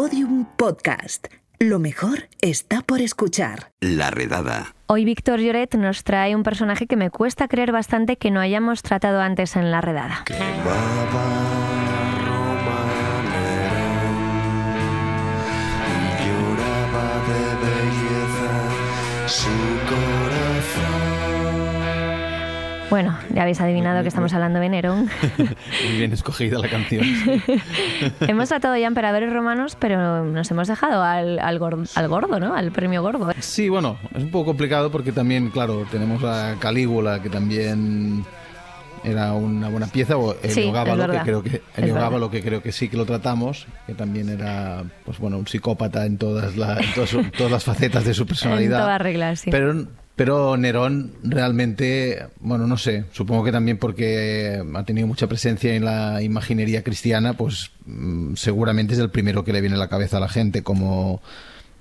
Podium Podcast. Lo mejor está por escuchar. La redada. Hoy Víctor Lloret nos trae un personaje que me cuesta creer bastante que no hayamos tratado antes en la redada. Bueno, ya habéis adivinado que estamos hablando de Nerón. Muy bien escogida la canción. hemos tratado ya emperadores romanos, pero nos hemos dejado al, al, gordo, ¿no? Al premio gordo. Sí, bueno, es un poco complicado porque también, claro, tenemos a Calígula, que también era una buena pieza, o el sí, que creo que que creo que sí que lo tratamos, que también era pues bueno, un psicópata en todas, todas, las facetas de su personalidad. En todas reglas, sí. Pero pero Nerón realmente, bueno, no sé, supongo que también porque ha tenido mucha presencia en la imaginería cristiana, pues mm, seguramente es el primero que le viene a la cabeza a la gente como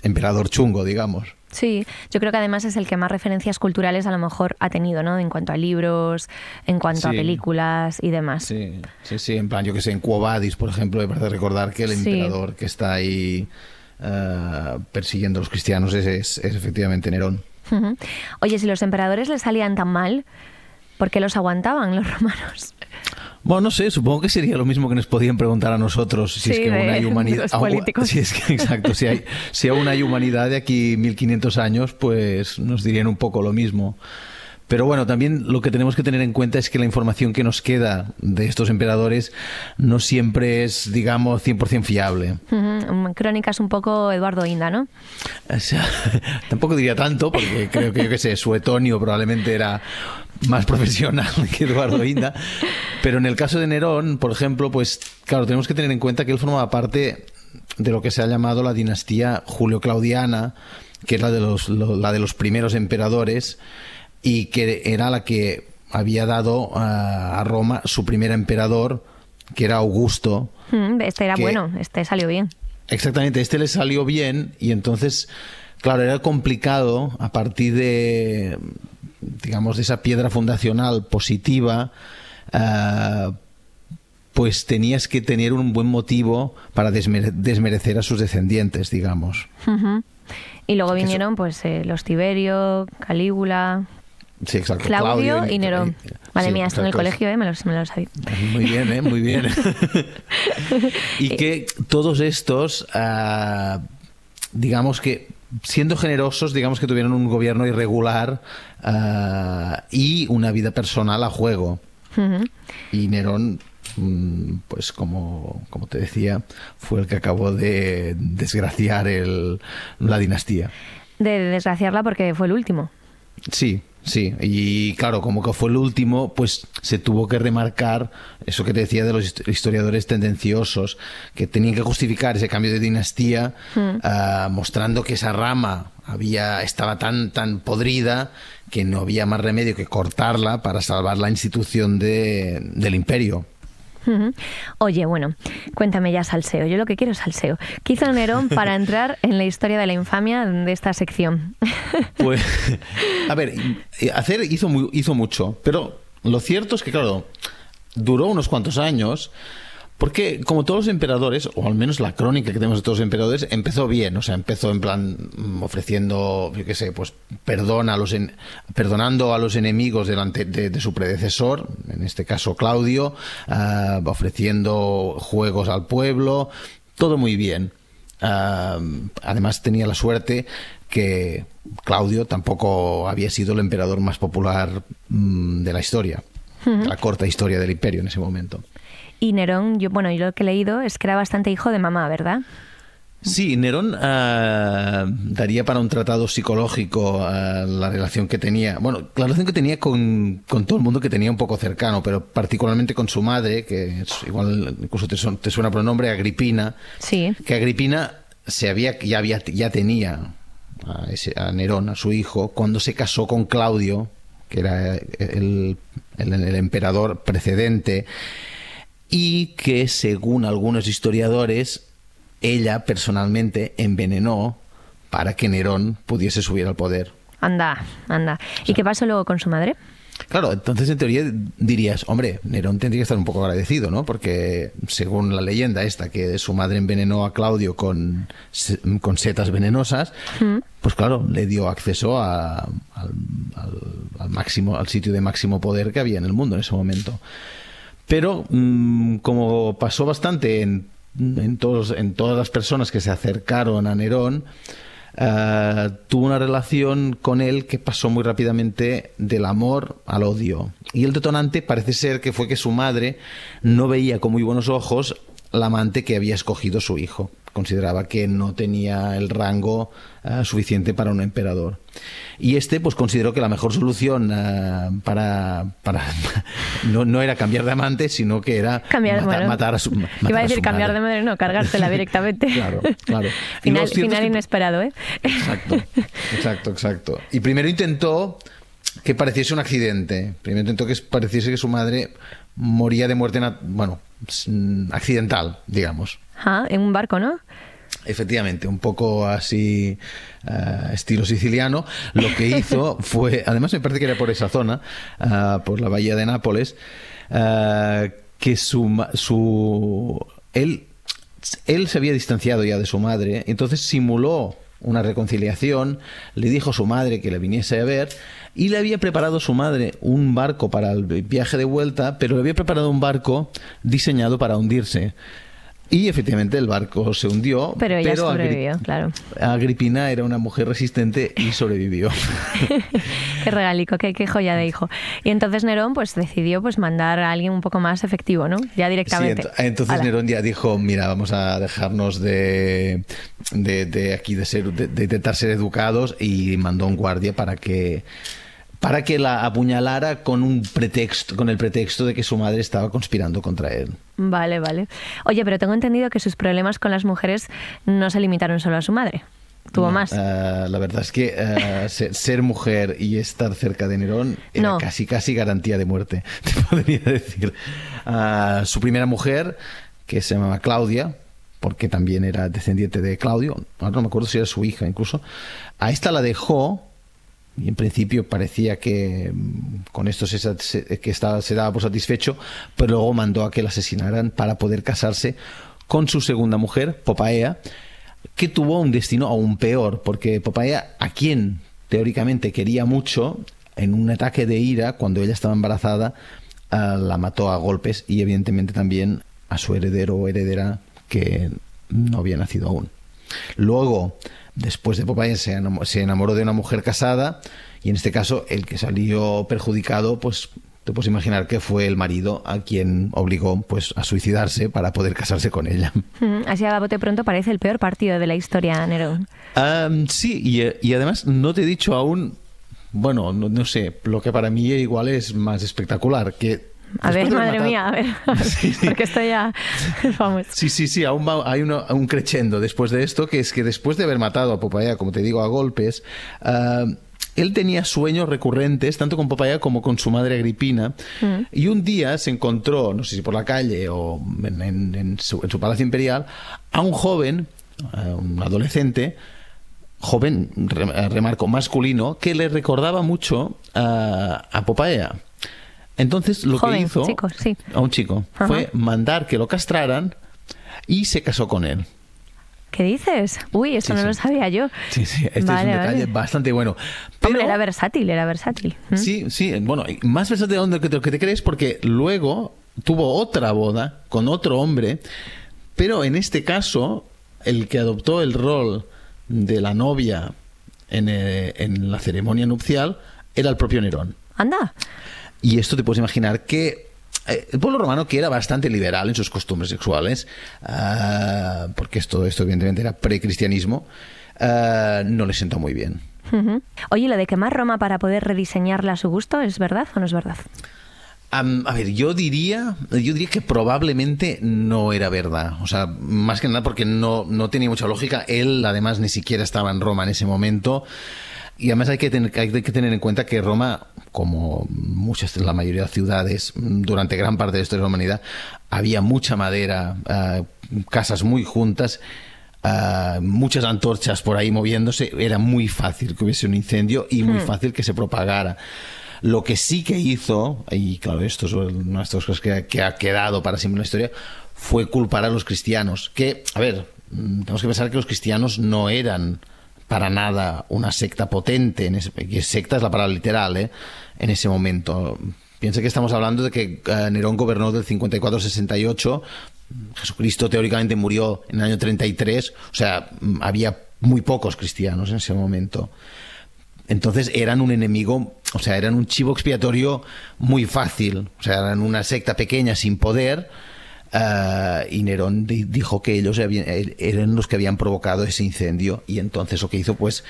emperador chungo, digamos. Sí, yo creo que además es el que más referencias culturales a lo mejor ha tenido, ¿no? En cuanto a libros, en cuanto a películas y demás. Sí, sí, sí, en plan, yo que sé, en Cuobadis, por ejemplo, me parece recordar que el emperador que está ahí eh, persiguiendo a los cristianos es efectivamente Nerón. Oye, si los emperadores les salían tan mal, ¿por qué los aguantaban los romanos? Bueno, no sé, supongo que sería lo mismo que nos podían preguntar a nosotros si es que aún hay humanidad. Si es que, exacto, si, hay, si aún hay humanidad de aquí 1500 años, pues nos dirían un poco lo mismo. Pero bueno, también lo que tenemos que tener en cuenta es que la información que nos queda de estos emperadores no siempre es, digamos, 100% fiable. Crónicas un poco Eduardo Inda, ¿no? O sea, tampoco diría tanto, porque creo que, yo qué sé, Suetonio probablemente era más profesional que Eduardo Inda. Pero en el caso de Nerón, por ejemplo, pues claro, tenemos que tener en cuenta que él formaba parte de lo que se ha llamado la dinastía Julio-Claudiana, que es la de los, la de los primeros emperadores y que era la que había dado a Roma su primer emperador, que era Augusto. Mm, este era bueno, este salió bien. Exactamente, este le salió bien y entonces, claro, era complicado a partir de, digamos, de esa piedra fundacional positiva, eh, pues tenías que tener un buen motivo para desmerecer a sus descendientes, digamos. Y luego vinieron pues eh, los Tiberio, Calígula, Sí, exacto. Claudio, y Nerón. Madre mía, esto en el colegio, ¿eh? me, lo, me lo sabía. Muy bien, ¿eh? Muy bien. y que todos estos, ah, digamos que siendo generosos, digamos que tuvieron un gobierno irregular ah, y una vida personal a juego. Y Nerón, mm, pues como, como te decía, fue el que acabó de desgraciar el, la dinastía. De desgraciarla porque fue el último. Sí, Sí, y claro, como que fue el último, pues se tuvo que remarcar eso que te decía de los historiadores tendenciosos, que tenían que justificar ese cambio de dinastía, ah, mostrando que esa rama había, estaba tan, tan podrida que no había más remedio que cortarla para salvar la institución de, del imperio. Oye, bueno, cuéntame ya salseo. Yo lo que quiero es salseo. ¿Qué hizo Nerón para entrar en la historia de la infamia de esta sección? Pues, a ver, hacer hizo, hizo mucho, pero lo cierto es que, claro, duró unos cuantos años porque como todos los emperadores, o al menos la crónica que tenemos de todos los emperadores, empezó bien, o sea, empezó en plan mm, ofreciendo, yo qué sé, pues perdón a los perdonando a los enemigos delante de, su predecesor, en este caso Claudio, ah, ofreciendo juegos al pueblo, todo muy bien. Ah, además tenía la suerte que Claudio tampoco había sido el emperador más popular mm, de la historia, la corta historia del imperio en ese momento. Y Nerón, yo, bueno, yo lo que he leído es que era bastante hijo de mamá, ¿verdad? Sí, Nerón ah, daría para un tratado psicológico la relación que tenía, bueno, la relación que tenía con, todo el mundo que tenía un poco cercano, pero particularmente con su madre, que es, igual incluso te, suena por el nombre, Agripina. Sí. Que Agripina se había, ya, había, ya tenía a, ese, a Nerón, a su hijo, cuando se casó con Claudio, que era el, el emperador precedente y que según algunos historiadores ella personalmente envenenó para que Nerón pudiese subir al poder. Anda, anda. ¿Y qué pasó luego con su madre? Claro, entonces en teoría dirías, hombre, Nerón tendría que estar un poco agradecido, ¿no? Porque según la leyenda esta, que su madre envenenó a Claudio con, con setas venenosas, pues claro, le dio acceso a, al, máximo, al sitio de máximo poder que había en el mundo en ese momento. Pero mm, como pasó bastante en, todos, en todas las personas que se acercaron a Nerón, eh, tuvo una relación con él que pasó muy rápidamente del amor al odio. Y el detonante parece ser que fue que su madre no veía con muy buenos ojos la amante que había escogido su hijo consideraba que no tenía el rango eh, suficiente para un emperador. Y este, pues consideró que la mejor solución eh, para, para no, no, era cambiar de amante, sino que era matar, a su matar Iba a decir cambiar de madre, no, cargársela directamente. claro, claro. final, final inesperado, ¿eh? Exacto, exacto, exacto. Y primero intentó que pareciese un accidente. Primero intentó que pareciese que su madre moría de muerte, bueno, accidental, digamos. Ah, en un barco, ¿no? Efectivamente, un poco así eh, estilo siciliano. Lo que hizo fue, además me parece que era por esa zona, eh, por la bahía de Nápoles, eh, que su, su él, él se había distanciado ya de su madre, entonces simuló una reconciliación, le dijo a su madre que le viniese a ver y le había preparado su madre un barco para el viaje de vuelta, pero le había preparado un barco diseñado para hundirse. Y efectivamente el barco se hundió. Pero ella sobrevivió, claro. Agripina era una mujer resistente y sobrevivió. qué regalico, qué, qué, joya de hijo. Y entonces Nerón pues decidió pues mandar a alguien un poco más efectivo, ¿no? Ya directamente. Sí, entonces Nerón ya dijo, mira, vamos a dejarnos de, de, aquí, de, ser, de intentar ser educados y mandó un guardia para que para que la apuñalara con un pretexto, con el pretexto de que su madre estaba conspirando contra él. Vale, vale. Oye, pero tengo entendido que sus problemas con las mujeres no se limitaron solo a su madre. Tuvo más. Eh, la verdad es que eh, ser, mujer y estar cerca de Nerón era casi casi garantía de muerte, te podría decir. Uh, su primera mujer, que se llamaba Claudia, porque también era descendiente de Claudio, ahora no me acuerdo si era su hija incluso, a esta la dejó y en principio parecía que mm, con esto se, que estaba, se daba por satisfecho, pero luego mandó a que la asesinaran para poder casarse con su segunda mujer, Popaea, que tuvo un destino aún peor, porque Popaea, a quien teóricamente quería mucho, en un ataque de ira, cuando ella estaba embarazada, la mató a golpes y evidentemente también a su heredero o heredera que no había nacido aún. Luego, Después de Popeye se enamoró de una mujer casada y en este caso el que salió perjudicado, pues te puedes imaginar que fue el marido a quien obligó pues a suicidarse para poder casarse con ella. Mm, así a bote pronto parece el peor partido de la historia, Nerón. sí, y, además no te he dicho aún, bueno, no, sé, lo que para mí igual es más espectacular, que a ver, madre mía, a ver, porque esto ya vamos. Sí, sí, sí, aún hay un crescendo después de esto, que es que después de haber matado a Popaya, como te digo, a golpes, ah, él tenía sueños recurrentes, tanto con Popaya como con su madre Agripina, mm. y un día se encontró, no sé si por la calle o en, su, palacio imperial, a un joven, un adolescente, joven, remarco, masculino, que le recordaba mucho a, a. Entonces lo que hizo a un chico fue mandar que lo castraran y se casó con él. ¿Qué dices? Uy, eso no lo sabía yo. Sí, sí, este es un detalle bastante bueno. Pero, Hombre, era versátil, era versátil. ¿Mm? Sí, sí, bueno, más versátil de lo que te, crees porque luego tuvo otra boda con otro hombre, pero en este caso el que adoptó el rol de la novia en, eh, en la ceremonia nupcial era el propio Nerón. Anda. Y esto te puedes imaginar que eh, el pueblo romano, que era bastante liberal en sus costumbres sexuales, ah, porque esto, esto evidentemente era precristianismo, uh, no le sentó muy bien. Oye, lo de quemar Roma para poder rediseñarla a su gusto, ¿es verdad o no es verdad? a ver, yo diría, yo diría que probablemente no era verdad. O sea, más que nada porque no, no tenía mucha lógica. Él, además, ni siquiera estaba en Roma en ese momento. Y además hay que, tener, hay que tener en cuenta que Roma, como muchas, la mayoría de ciudades, durante gran parte de la historia de la humanidad, había mucha madera, eh, casas muy juntas, eh, muchas antorchas por ahí moviéndose. Era muy fácil que hubiese un incendio y muy hmm. fácil que se propagara. Lo que sí que hizo, y claro, esto es una de las cosas que, que ha quedado para siempre en la historia, fue culpar a los cristianos. Que, a ver, mm, tenemos que pensar que los cristianos no eran para nada una secta potente, en ese, secta es la palabra literal, ¿eh? en ese momento. Piensa que estamos hablando de que eh, Nerón gobernó del 54 al 68, Jesucristo teóricamente murió en el año 33, o sea, mm, había muy pocos cristianos en ese momento. Entonces eran un enemigo, o sea, eran un chivo expiatorio muy fácil, o sea, eran una secta pequeña sin poder. Uh, y Nerón dijo que ellos habían, er, eran los que habían provocado ese incendio y entonces lo que hizo pues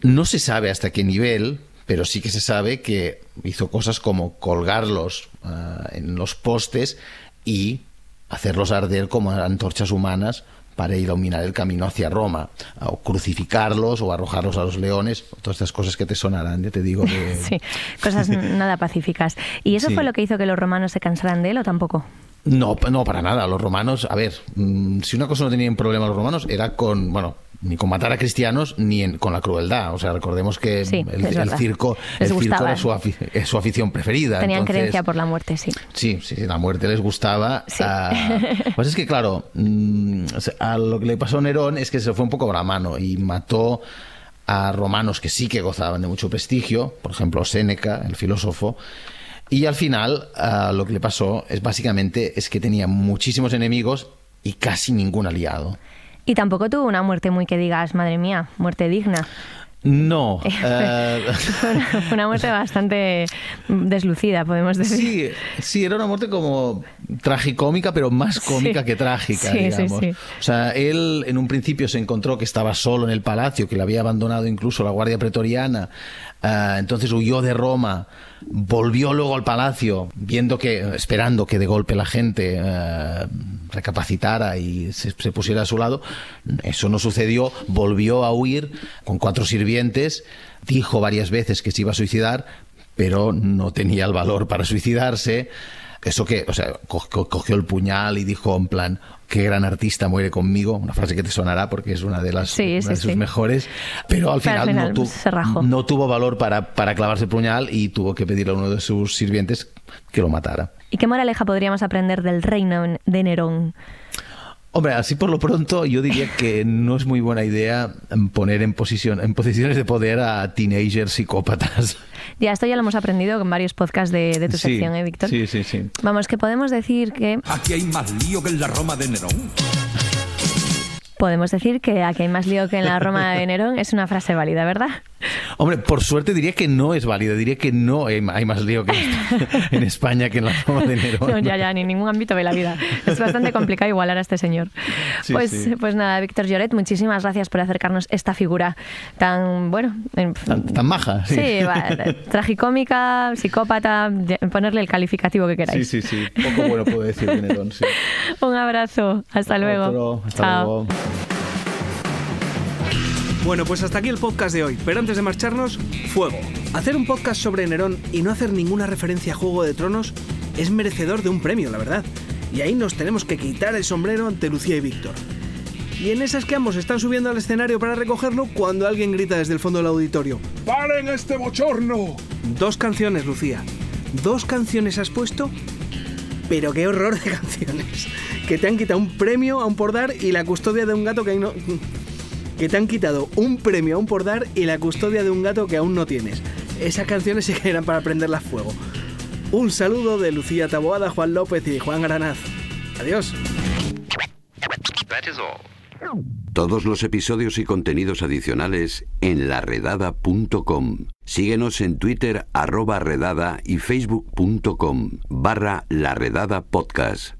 no se sabe hasta qué nivel pero sí que se sabe que hizo cosas como colgarlos uh, en los postes y hacerlos arder como antorchas humanas para iluminar el camino hacia Roma, o crucificarlos o arrojarlos a los leones, todas estas cosas que te sonarán, ya te digo. Sí, cosas nada pacíficas. ¿Y eso fue lo que hizo que los romanos se cansaran de él o tampoco? No, no, para nada. Los romanos, a ver, mm, si una cosa no tenían problema los romanos era con, bueno, ni con matar a cristianos ni con la crueldad. O sea, recordemos que el, circo, el circo era su, afición preferida. Tenían creencia por la muerte, sí. Sí, sí, la muerte les gustaba. pues es que, claro, mm, a lo que le pasó a Nerón es que se fue un poco a la mano y mató a romanos que sí que gozaban de mucho prestigio, por ejemplo, Séneca, el filósofo. Y al final, lo que le pasó es básicamente es que tenía muchísimos enemigos y casi ningún aliado. Y tampoco tuvo una muerte muy que digas, madre mía, muerte digna. No. Eh, fue una muerte bastante deslucida, podemos decir. Sí, sí, era una muerte como tragicómica, pero más cómica que trágica, digamos. o sea, él en un principio se encontró que estaba solo en el palacio, que le había abandonado incluso la Guardia Pretoriana. Eh, entonces huyó de Roma, volvió luego al palacio, viendo que, esperando que de golpe la gente eh, recapacitara y se, pusiera a su lado. Eso no sucedió, volvió a huir con cuatro sirvientes, dijo varias veces que se iba a suicidar, pero no tenía el valor para suicidarse. Eso que, o sea, cogió el puñal y dijo en plan, qué gran artista muere conmigo, una frase que te sonará porque es una de las de sus mejores, pero al final, no, tuvo valor para, para clavarse el puñal y tuvo que pedirle a uno de sus sirvientes que lo matara. ¿Y qué moraleja podríamos aprender del reino de Nerón? Hombre, así por lo pronto yo diría que no es muy buena idea poner en, posición, en posiciones de poder a teenagers psicópatas. Ya, esto ya lo hemos aprendido con varios podcasts de, tu sección, ¿eh, Víctor? Sí, sí, sí. Vamos, que podemos decir que... Aquí hay más lío que en la Roma de Nerón. Podemos decir que aquí hay más lío que en la Roma de Nerón es una frase válida, ¿verdad? Hombre, por suerte diría que no es válida, diría que no hay más lío que en España que en la Roma de Nerón. No, ya, ya, ni en ningún ámbito de la vida. Es bastante complicado igualar a este señor. pues, pues nada, Víctor Lloret, muchísimas gracias por acercarnos esta figura tan, bueno... Tan, maja. Sí, sí tragicómica, psicópata, ponerle el calificativo que queráis. Sí, sí, sí. Poco bueno puedo decir de Nerón, sí. Un abrazo. Hasta luego. hasta luego. Bueno, pues hasta aquí el podcast de hoy, pero antes de marcharnos, fuego. Hacer un podcast sobre Nerón y no hacer ninguna referencia a Juego de Tronos es merecedor de un premio, la verdad. Y ahí nos tenemos que quitar el sombrero ante Lucía y Víctor. Y en esas que ambos están subiendo al escenario para recogerlo cuando alguien grita desde el fondo del auditorio. ¡Paren este bochorno! Dos canciones, Lucía. Dos canciones has puesto, pero qué horror de canciones. Que te han quitado un premio a un por dar y la custodia de un gato que ahí no que te han quitado un premio aún por dar y la custodia de un gato que aún no tienes. Esas canciones se eran para prenderlas fuego. Un saludo de Lucía Taboada, Juan López y Juan Granaz. Adiós. Todos los episodios y contenidos adicionales en laredada.com. Síguenos en Twitter arroba redada y facebook.com barra laredada podcast.